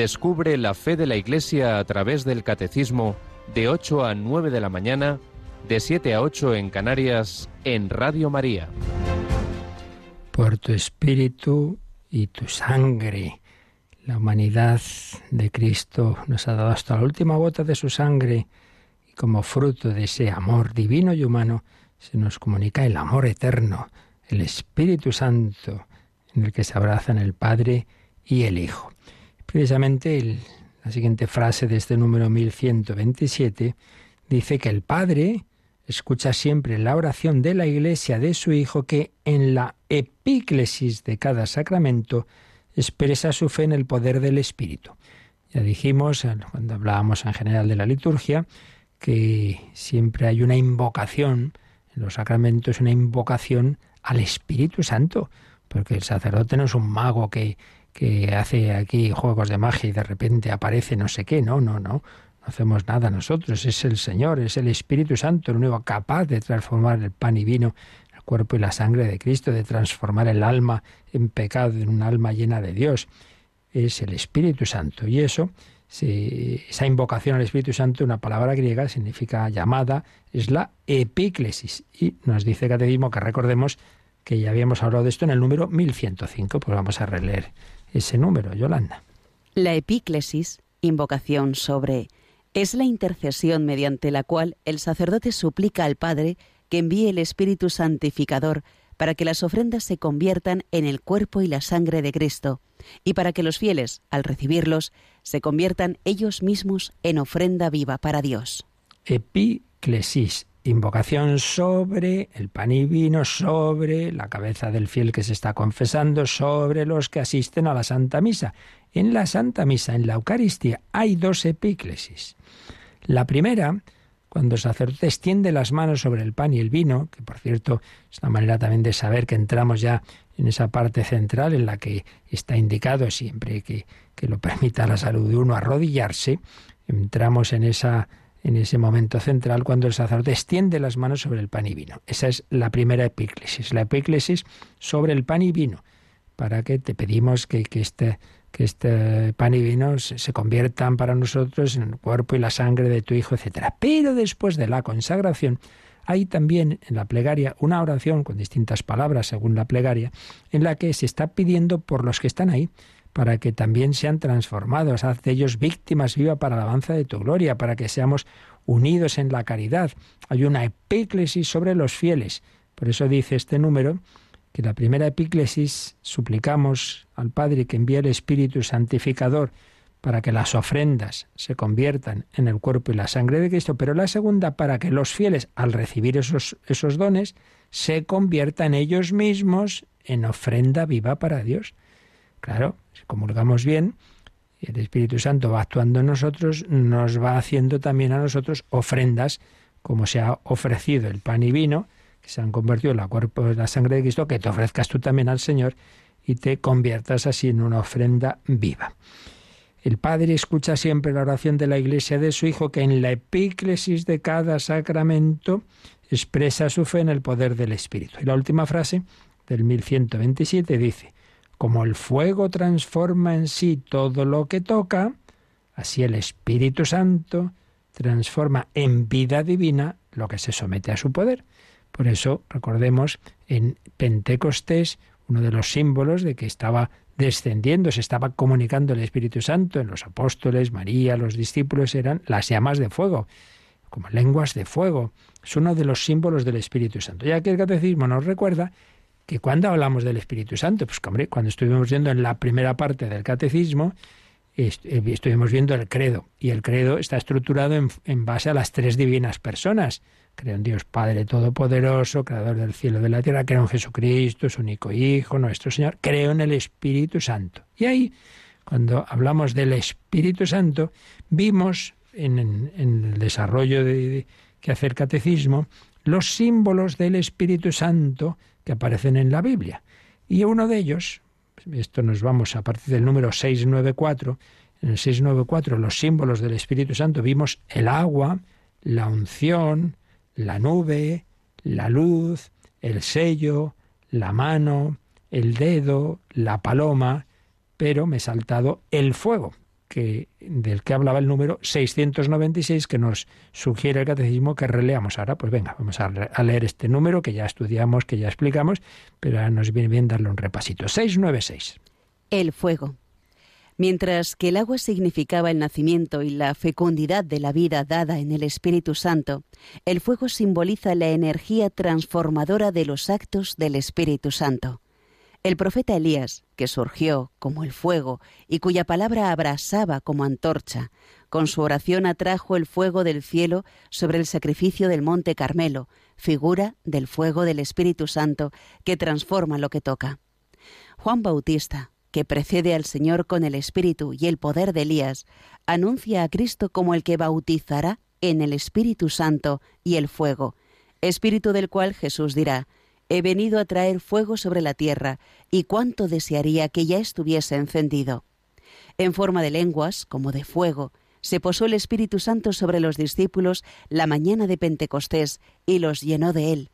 Descubre la fe de la Iglesia a través del Catecismo de 8 a 9 de la mañana, de 7 a 8 en Canarias, en Radio María. por tu espíritu y tu sangre. La humanidad de Cristo nos ha dado hasta la última gota de su sangre y como fruto de ese amor divino y humano se nos comunica el amor eterno, el Espíritu Santo, en el que se abrazan el Padre y el Hijo. Precisamente la siguiente frase de este número 1127 dice que el Padre escucha siempre la oración de la Iglesia de su Hijo que en la epíclesis de cada sacramento expresa su fe en el poder del Espíritu. Ya dijimos, cuando hablábamos en general de la liturgia, que siempre hay una invocación en los sacramentos una invocación al Espíritu Santo, porque el sacerdote no es un mago que, que hace aquí juegos de magia y de repente aparece no sé qué, no, no, no. No hacemos nada nosotros, es el Señor, es el Espíritu Santo, el único capaz de transformar el pan y vino, el cuerpo y la sangre de Cristo, de transformar el alma en pecado, en un alma llena de Dios. Es el Espíritu Santo. Y eso, esa invocación al Espíritu Santo, una palabra griega, significa llamada, es la epíclesis. Y nos dice el Catecismo que recordemos que ya habíamos hablado de esto en el número 1105, pues vamos a releer ese número, Yolanda. La epíclesis, invocación sobre es la intercesión mediante la cual el sacerdote suplica al Padre que envíe el Espíritu Santificador para que las ofrendas se conviertan en el cuerpo y la sangre de Cristo, y para que los fieles, al recibirlos, se conviertan ellos mismos en ofrenda viva para Dios. Epiclesis, invocación sobre el pan y vino, sobre la cabeza del fiel que se está confesando, sobre los que asisten a la Santa Misa. En la Santa Misa, en la Eucaristía, hay dos epíclesis. La primera, cuando el sacerdote extiende las manos sobre el pan y el vino, que por cierto es una manera también de saber que entramos ya en esa parte central en la que está indicado siempre que, que lo permita la salud de uno arrodillarse, entramos en esa en ese momento central cuando el sacerdote extiende las manos sobre el pan y vino. Esa es la primera epíclesis, la epíclesis sobre el pan y vino, para que te pedimos que, este que este pan y vino se conviertan para nosotros en el cuerpo y la sangre de tu Hijo, etc. Pero después de la consagración, hay también en la plegaria una oración con distintas palabras según la plegaria, en la que se está pidiendo por los que están ahí, para que también sean transformados, haz de ellos víctimas viva para la alabanza de tu gloria, para que seamos unidos en la caridad. Hay una epíclesis sobre los fieles. Por eso dice este número que la primera epíclesis suplicamos al Padre que envíe el Espíritu Santificador para que las ofrendas se conviertan en el cuerpo y la sangre de Cristo, pero la segunda para que los fieles, al recibir esos, esos dones, se conviertan ellos mismos en ofrenda viva para Dios. Claro, si comulgamos bien, el Espíritu Santo va actuando en nosotros, nos va haciendo también a nosotros ofrendas, como se ha ofrecido el pan y vino, se han convertido en la cuerpo y la sangre de Cristo, que te ofrezcas tú también al Señor y te conviertas así en una ofrenda viva. El Padre escucha siempre la oración de la Iglesia de su Hijo, que en la epíclesis de cada sacramento expresa su fe en el poder del Espíritu. Y la última frase del 1127 dice, como el fuego transforma en sí todo lo que toca, así el Espíritu Santo transforma en vida divina lo que se somete a su poder. Por eso, recordemos, en Pentecostés, uno de los símbolos de que estaba descendiendo, se estaba comunicando el Espíritu Santo en los apóstoles, María, los discípulos, eran las llamas de fuego, como lenguas de fuego. Es uno de los símbolos del Espíritu Santo. Ya que el catecismo nos recuerda que cuando hablamos del Espíritu Santo, pues hombre, cuando estuvimos viendo en la primera parte del catecismo, eh, estuvimos viendo el credo, y el credo está estructurado en, base a las tres divinas personas, Creo en Dios Padre Todopoderoso, Creador del cielo y de la tierra. Creo en Jesucristo, su único Hijo, nuestro Señor. Creo en el Espíritu Santo. Y ahí, cuando hablamos del Espíritu Santo, vimos en, el desarrollo de, que hace el catecismo los símbolos del Espíritu Santo que aparecen en la Biblia. Y uno de ellos, esto nos vamos a partir del número 694, en el 694 los símbolos del Espíritu Santo vimos el agua, la unción, la nube, la luz, el sello, la mano, el dedo, la paloma, pero me he saltado el fuego, del que hablaba el número 696 que nos sugiere el catecismo que releamos ahora. Pues venga, vamos a, leer este número que ya estudiamos, que ya explicamos, pero nos viene bien darle un repasito. 696. El fuego. Mientras que el agua significaba el nacimiento y la fecundidad de la vida dada en el Espíritu Santo, el fuego simboliza la energía transformadora de los actos del Espíritu Santo. El profeta Elías, que surgió como el fuego y cuya palabra abrasaba como antorcha, con su oración atrajo el fuego del cielo sobre el sacrificio del monte Carmelo, figura del fuego del Espíritu Santo que transforma lo que toca. Juan Bautista, que precede al Señor con el Espíritu y el poder de Elías, anuncia a Cristo como el que bautizará en el Espíritu Santo y el fuego, espíritu del cual Jesús dirá, He venido a traer fuego sobre la tierra, y cuánto desearía que ya estuviese encendido. En forma de lenguas, como de fuego, se posó el Espíritu Santo sobre los discípulos la mañana de Pentecostés y los llenó de él.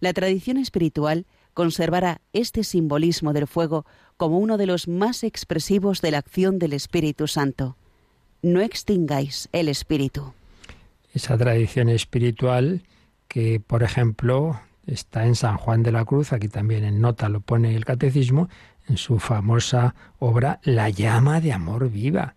La tradición espiritual conservará este simbolismo del fuego como uno de los más expresivos de la acción del Espíritu Santo. No extingáis el Espíritu. Esa tradición espiritual que, por ejemplo, está en San Juan de la Cruz, aquí también en nota lo pone el catecismo, en su famosa obra La llama de amor viva.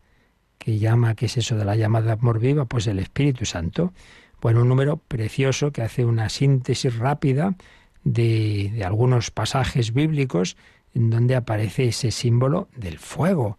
¿Qué llama? ¿Qué es eso de la llama de amor viva? Pues el Espíritu Santo. Bueno, un número precioso que hace una síntesis rápida de, de algunos pasajes bíblicos en donde aparece ese símbolo del fuego.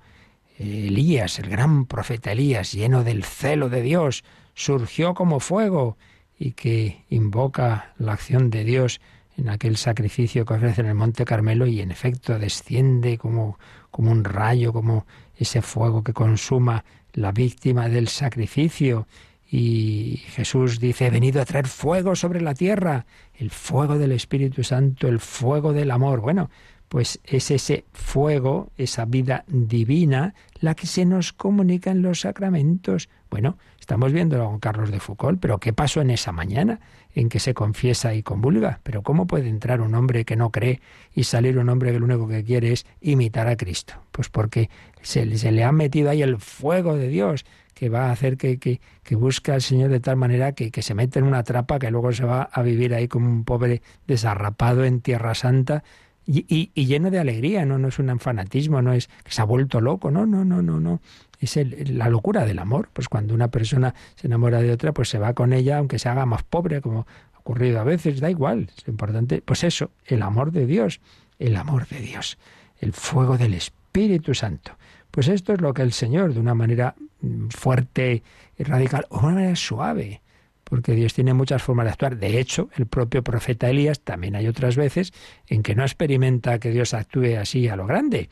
Elías, el gran profeta Elías, lleno del celo de Dios, surgió como fuego y que invoca la acción de Dios en aquel sacrificio que ofrece en el Monte Carmelo y en efecto desciende como, como un rayo, como ese fuego que consuma la víctima del sacrificio. Y Jesús dice, he venido a traer fuego sobre la tierra, el fuego del Espíritu Santo, el fuego del amor. Bueno, pues es ese fuego, esa vida divina, la que se nos comunica en los sacramentos. Bueno, estamos viendo a Carlos de Foucault, pero ¿qué pasó en esa mañana en que se confiesa y convulga? Pero ¿cómo puede entrar un hombre que no cree y salir un hombre que lo único que quiere es imitar a Cristo? Pues porque se, le ha metido ahí el fuego de Dios que va a hacer que, que, que busque al Señor de tal manera que, que se mete en una trapa que luego se va a vivir ahí como un pobre desarrapado en Tierra Santa y, lleno de alegría, ¿no? no es un fanatismo, no es que se ha vuelto loco, no, no, no, no, no. Es la locura del amor. Pues cuando una persona se enamora de otra, pues se va con ella, aunque se haga más pobre, como ha ocurrido a veces, da igual. Es importante, pues eso, el amor de Dios, el amor de Dios, el fuego del Espíritu Santo. Pues esto es lo que el Señor, de una manera mm, fuerte y radical, o de una manera suave, porque Dios tiene muchas formas de actuar. De hecho, el propio profeta Elías también hay otras veces en que no experimenta que Dios actúe así a lo grande.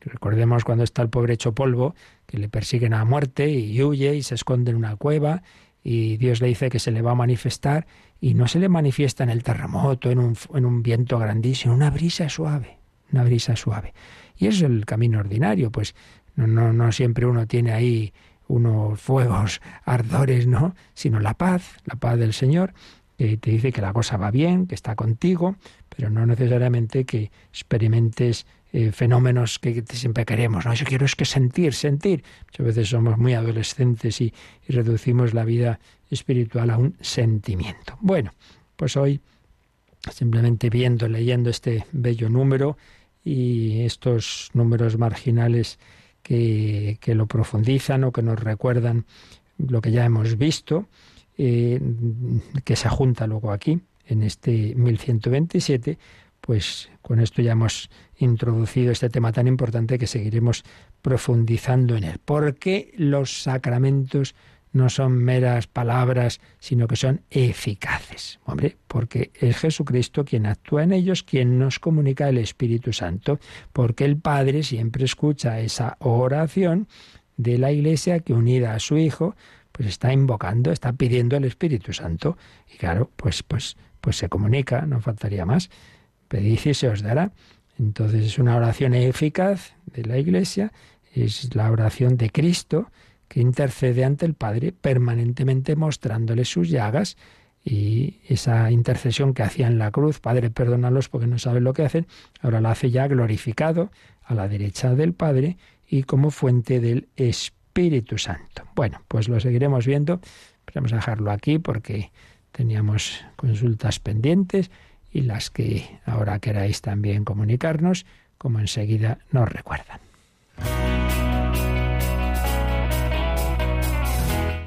Recordemos cuando está el pobre hecho polvo, que le persiguen a muerte y huye y se esconde en una cueva y Dios le dice que se le va a manifestar y no se le manifiesta en el terremoto, en un, en un viento grandísimo, una brisa suave, una brisa suave. Y es el camino ordinario, pues no, no, no siempre uno tiene ahí unos fuegos ardores, ¿no? Sino la paz, la paz del Señor, que te dice que la cosa va bien, que está contigo, pero no necesariamente que experimentes eh, fenómenos que siempre queremos. No, yo quiero es que sentir, sentir. Muchas veces somos muy adolescentes y, y reducimos la vida espiritual a un sentimiento. Bueno, pues hoy simplemente viendo, leyendo este bello número y estos números marginales que, lo profundizan o que nos recuerdan lo que ya hemos visto, eh, que se junta luego aquí, en este 1127, pues con esto ya hemos introducido este tema tan importante que seguiremos profundizando en él. ¿Por qué los sacramentos no son meras palabras, sino que son eficaces. Hombre, porque es Jesucristo quien actúa en ellos, quien nos comunica el Espíritu Santo, porque el Padre siempre escucha esa oración de la Iglesia que unida a su Hijo, pues está invocando, está pidiendo el Espíritu Santo. Y claro, pues, pues, pues se comunica, no faltaría más. Pedid y se os dará. Entonces es una oración eficaz de la Iglesia, es la oración de Cristo, que intercede ante el Padre permanentemente mostrándole sus llagas y esa intercesión que hacía en la cruz, Padre, perdónalos porque no saben lo que hacen, ahora la hace ya glorificado a la derecha del Padre y como fuente del Espíritu Santo. Bueno, pues lo seguiremos viendo, vamos a dejarlo aquí porque teníamos consultas pendientes y las que ahora queráis también comunicarnos, como enseguida nos recuerdan.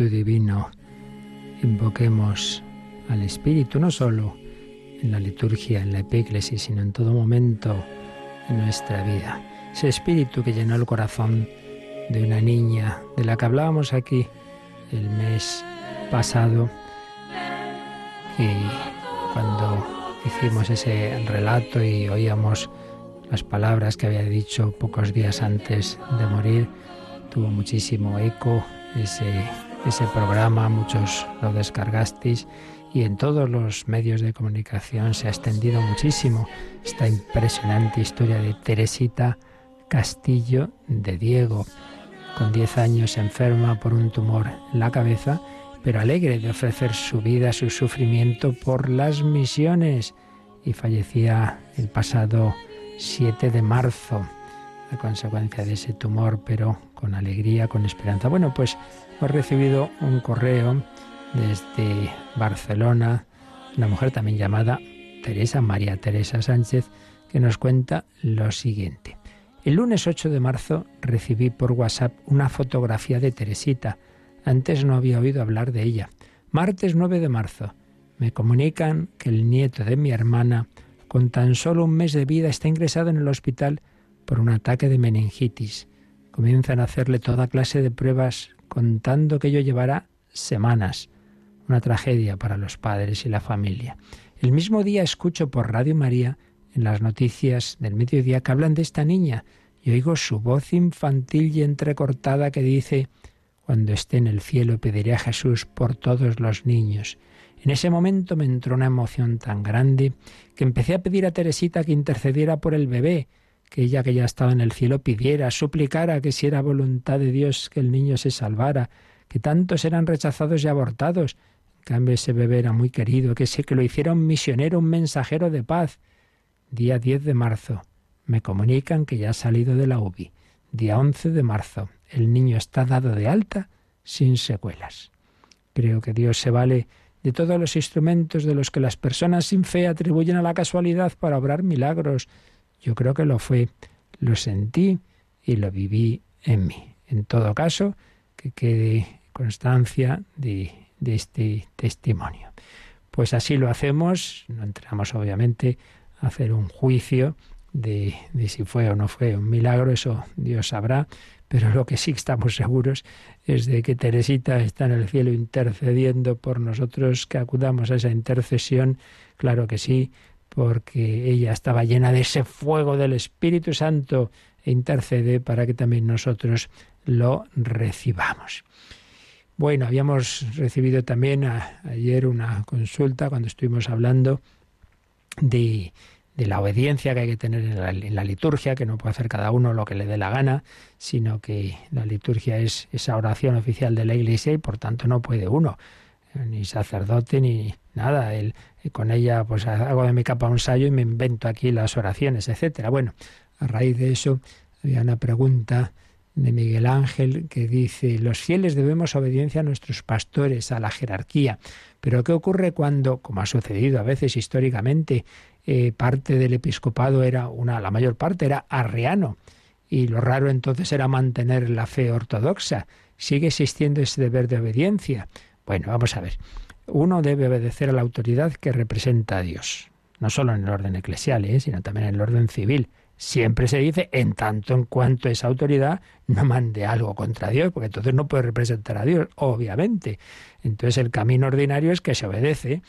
Divino. Invoquemos al Espíritu no solo en la liturgia, en la epíclesis, sino en todo momento en nuestra vida. Ese Espíritu que llenó el corazón de una niña de la que hablábamos aquí el mes pasado y cuando hicimos ese relato y oíamos las palabras que había dicho pocos días antes de morir, tuvo muchísimo eco ese, ese programa, muchos lo descargasteis y en todos los medios de comunicación se ha extendido muchísimo esta impresionante historia de Teresita Castillo de Diego, con 10 años enferma por un tumor en la cabeza, pero alegre de ofrecer su vida, su sufrimiento por las misiones, y fallecía el pasado 7 de marzo a consecuencia de ese tumor, pero con alegría, con esperanza. Bueno, pues hemos recibido un correo desde Barcelona, una mujer también llamada Teresa, María Teresa Sánchez, que nos cuenta lo siguiente. El lunes 8 de marzo recibí por WhatsApp una fotografía de Teresita. Antes no había oído hablar de ella. Martes 9 de marzo. Me comunican que el nieto de mi hermana, con tan solo un mes de vida, está ingresado en el hospital por un ataque de meningitis. Comienzan a hacerle toda clase de pruebas contando que ello llevará semanas. Una tragedia para los padres y la familia. El mismo día escucho por Radio María en las noticias del mediodía que hablan de esta niña y oigo su voz infantil y entrecortada que dice Cuando esté en el cielo pediré a Jesús por todos los niños. En ese momento me entró una emoción tan grande que empecé a pedir a Teresita que intercediera por el bebé, que ella que ya estaba en el cielo pidiera, suplicara que si era voluntad de Dios que el niño se salvara, que tantos eran rechazados y abortados. En cambio ese bebé era muy querido, que sé que lo hiciera un misionero, un mensajero de paz. Día 10 de marzo. Me comunican que ya ha salido de la UBI. Día 11 de marzo. El niño está dado de alta sin secuelas. Creo que Dios se vale de todos los instrumentos de los que las personas sin fe atribuyen a la casualidad para obrar milagros. Yo creo que lo fue, lo sentí y lo viví en mí. En todo caso, que quede constancia de, este testimonio. Pues así lo hacemos, no entramos obviamente a hacer un juicio de, de, si fue o no fue un milagro, eso Dios sabrá, pero lo que sí estamos seguros es de que Teresita está en el cielo intercediendo por nosotros, que acudamos a esa intercesión, claro que sí, porque ella estaba llena de ese fuego del Espíritu Santo e intercede para que también nosotros lo recibamos. Bueno, habíamos recibido también ayer una consulta cuando estuvimos hablando de de la obediencia que hay que tener en la, en la, liturgia, que no puede hacer cada uno lo que le dé la gana, sino que la liturgia es esa oración oficial de la Iglesia y por tanto no puede uno, ni sacerdote ni nada. Él, con ella pues hago de mi capa un sallo y me invento aquí las oraciones, etcétera. Bueno, a raíz de eso había una pregunta de Miguel Ángel que dice, los fieles debemos obediencia a nuestros pastores, a la jerarquía. Pero ¿qué ocurre cuando, como ha sucedido a veces históricamente, eh, parte del episcopado era una, la mayor parte era arriano, y lo raro entonces era mantener la fe ortodoxa. Sigue existiendo ese deber de obediencia. Bueno, vamos a ver. Uno debe obedecer a la autoridad que representa a Dios, no solo en el orden eclesial, ¿eh? sino también en el orden civil. Siempre se dice en tanto en cuanto esa autoridad no mande algo contra Dios, porque entonces no puede representar a Dios, obviamente. Entonces el camino ordinario es que se obedece.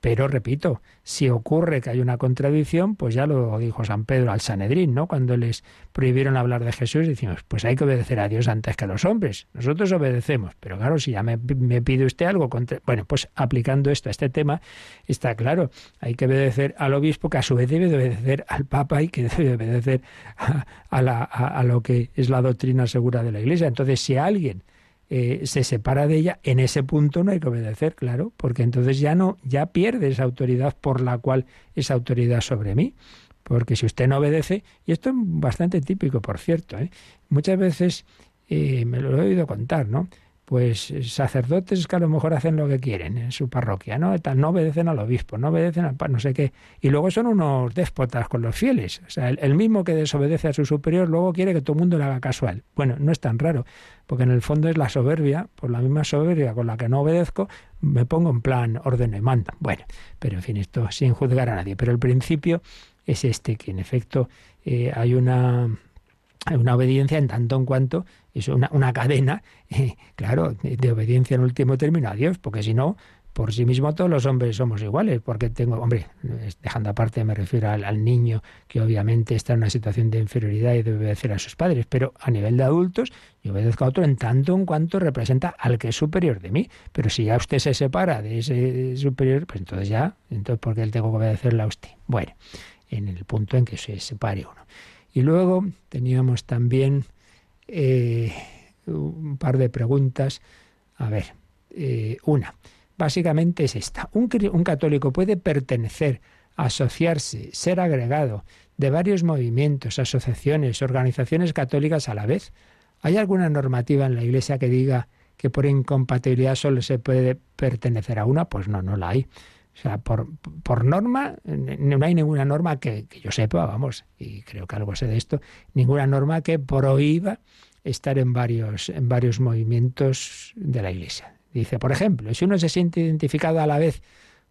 Pero repito, si ocurre que hay una contradicción, pues ya lo dijo San Pedro al Sanedrín, ¿no? Cuando les prohibieron hablar de Jesús, decimos, pues hay que obedecer a Dios antes que a los hombres. Nosotros obedecemos, pero claro, si ya me, pide usted algo contra... Bueno, pues aplicando esto a este tema, está claro, hay que obedecer al obispo, que a su vez debe de obedecer al Papa y que debe de obedecer a, a lo que es la doctrina segura de la Iglesia. Entonces, si alguien eh, se separa de ella, en ese punto no hay que obedecer, claro, porque entonces ya no, ya pierde esa autoridad por la cual esa autoridad sobre mí. Porque si usted no obedece, y esto es bastante típico, por cierto, ¿eh? muchas veces eh, me lo he oído contar, ¿no? Pues sacerdotes que a lo mejor hacen lo que quieren en su parroquia, ¿no? No obedecen al obispo, no obedecen al no sé qué. Y luego son unos déspotas con los fieles. O sea, el, mismo que desobedece a su superior luego quiere que todo el mundo le haga él. Bueno, no es tan raro, porque en el fondo es la soberbia, por la misma soberbia con la que no obedezco, me pongo en plan orden y manda. Bueno, pero en fin, esto sin juzgar a nadie. Pero el principio es este, que en efecto eh, hay una hay una obediencia en tanto en cuanto es una, una cadena, claro, de, obediencia en último término a Dios, porque si no, por sí mismo todos los hombres somos iguales, porque tengo, hombre, dejando aparte me refiero al, niño que obviamente está en una situación de inferioridad y debe obedecer a sus padres, pero a nivel de adultos yo obedezco a otro en tanto en cuanto representa al que es superior de mí, pero si ya usted se separa de ese superior, pues entonces ya, entonces ¿por qué él tengo que obedecerle a usted? Bueno, en el punto en que se separe uno. Y luego teníamos también eh, un par de preguntas. A ver, eh, una, básicamente es esta. ¿Un, ¿Un, católico puede pertenecer, asociarse, ser agregado de varios movimientos, asociaciones, organizaciones católicas a la vez? ¿Hay alguna normativa en la Iglesia que diga que por incompatibilidad solo se puede pertenecer a una? Pues no, no la hay. O sea, por, por norma, no hay ninguna norma que, que, yo sepa, vamos, y creo que algo sé de esto, ninguna norma que prohíba estar en varios, en varios movimientos de la Iglesia. Dice, por ejemplo, si uno se siente identificado a la vez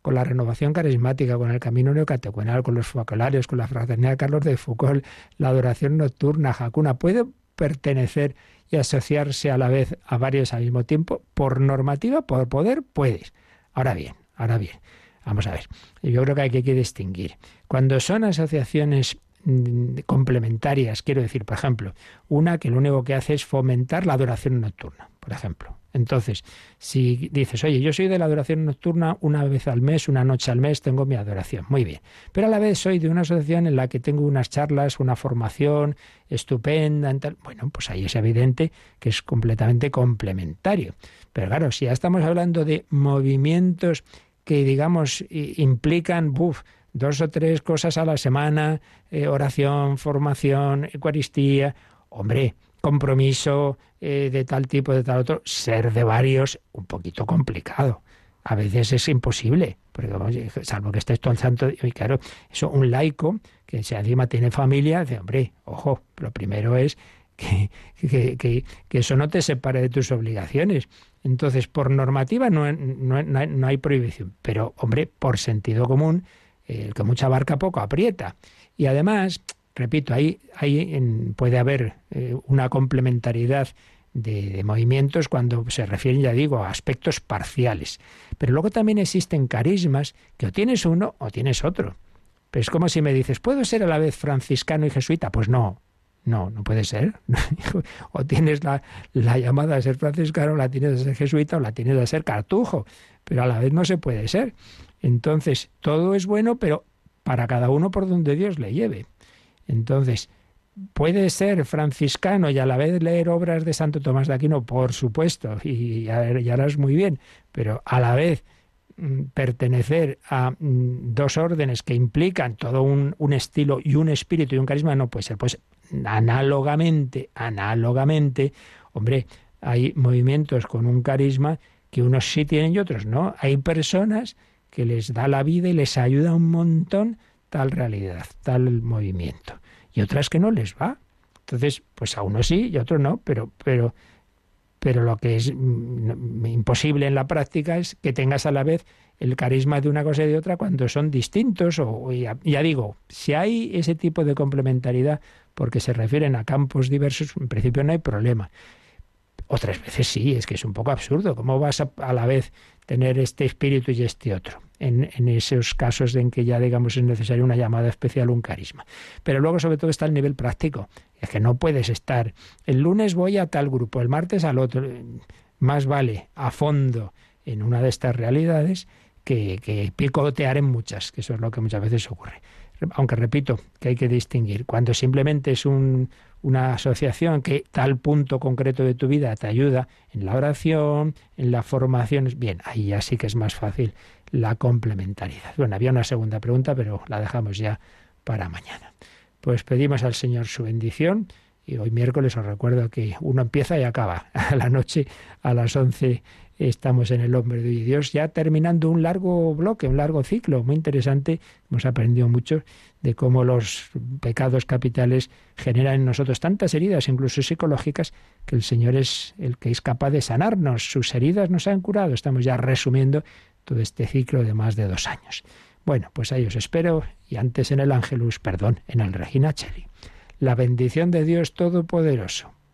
con la renovación carismática, con el camino neocatecumenal, con los focolarios, con la fraternidad de Carlos de Foucault, la adoración nocturna, jacuna, puede pertenecer y asociarse a la vez a varios al mismo tiempo, por normativa, por poder, puedes. Ahora bien, ahora bien, Vamos a ver, yo creo que hay que distinguir. Cuando son asociaciones complementarias, quiero decir, por ejemplo, una que lo único que hace es fomentar la adoración nocturna, por ejemplo. Entonces, si dices, oye, yo soy de la adoración nocturna una vez al mes, una noche al mes, tengo mi adoración, muy bien. Pero a la vez soy de una asociación en la que tengo unas charlas, una formación estupenda, tal. bueno, pues ahí es evidente que es completamente complementario. Pero claro, si ya estamos hablando de movimientos que, digamos, implican dos o tres cosas a la semana, eh, oración, formación, Eucaristía, hombre, compromiso eh, de tal tipo, de tal otro, ser de varios, un poquito complicado. A veces es imposible, porque salvo que estés todo el santo, y claro, eso un laico que si encima tiene familia, dice, hombre, ojo, lo primero es que, que, eso no te separe de tus obligaciones. Entonces, por normativa no, no, no, hay, prohibición, pero, hombre, por sentido común, el que mucha barca poco aprieta. Y además, repito, ahí, ahí puede haber eh, una complementariedad de, de, movimientos cuando se refieren, ya digo, a aspectos parciales. Pero luego también existen carismas que o tienes uno o tienes otro. Pero es como si me dices, ¿puedo ser a la vez franciscano y jesuita? Pues no, no, no puede ser. o tienes la, la, llamada a ser franciscano, la tienes a ser jesuita o la tienes a ser cartujo, pero a la vez no se puede ser. Entonces, todo es bueno, pero para cada uno por donde Dios le lleve. Entonces, ¿puede ser franciscano y a la vez leer obras de Santo Tomás de Aquino? Por supuesto, y ya, ya harás muy bien, pero a la vez mm, pertenecer a mm, dos órdenes que implican todo un, un, estilo y un espíritu y un carisma no puede ser. Pues análogamente, análogamente, hombre, hay movimientos con un carisma que unos sí tienen y otros no. Hay personas que les da la vida y les ayuda un montón tal realidad, tal movimiento. Y otras que no les va. Entonces, pues a uno sí y a otro no, pero, pero, pero lo que es mm, imposible en la práctica es que tengas a la vez el carisma de una cosa y de otra cuando son distintos. O ya, ya digo, si hay ese tipo de complementariedad, porque se refieren a campos diversos, en principio no hay problema. Otras veces sí, es que es un poco absurdo. ¿Cómo vas a, a la vez tener este espíritu y este otro? En, esos casos en que ya, digamos, es necesaria una llamada especial, un carisma. Pero luego, sobre todo, está el nivel práctico. Es que no puedes estar. El lunes voy a tal grupo, el martes al otro. Más vale a fondo en una de estas realidades que, que picotear en muchas, que eso es lo que muchas veces ocurre aunque repito que hay que distinguir, cuando simplemente es un, una asociación que tal punto concreto de tu vida te ayuda en la oración, en la formación, bien, ahí ya sí que es más fácil la complementariedad. Bueno, había una segunda pregunta, pero la dejamos ya para mañana. Pues pedimos al Señor su bendición Y hoy miércoles os recuerdo que uno empieza y acaba. A la noche, a las 11, estamos en el hombre de. Dios ya terminando un largo bloque, un largo ciclo, muy interesante. Hemos aprendido mucho de cómo los pecados capitales generan en nosotros tantas heridas, incluso psicológicas, que el Señor es el que es capaz de sanarnos. Sus heridas nos han curado. Estamos ya resumiendo todo este ciclo de más de dos años. Bueno, pues ahí os espero y antes en el Ángelus, perdón, en el Regina Cheli. La bendición de Dios Todopoderoso,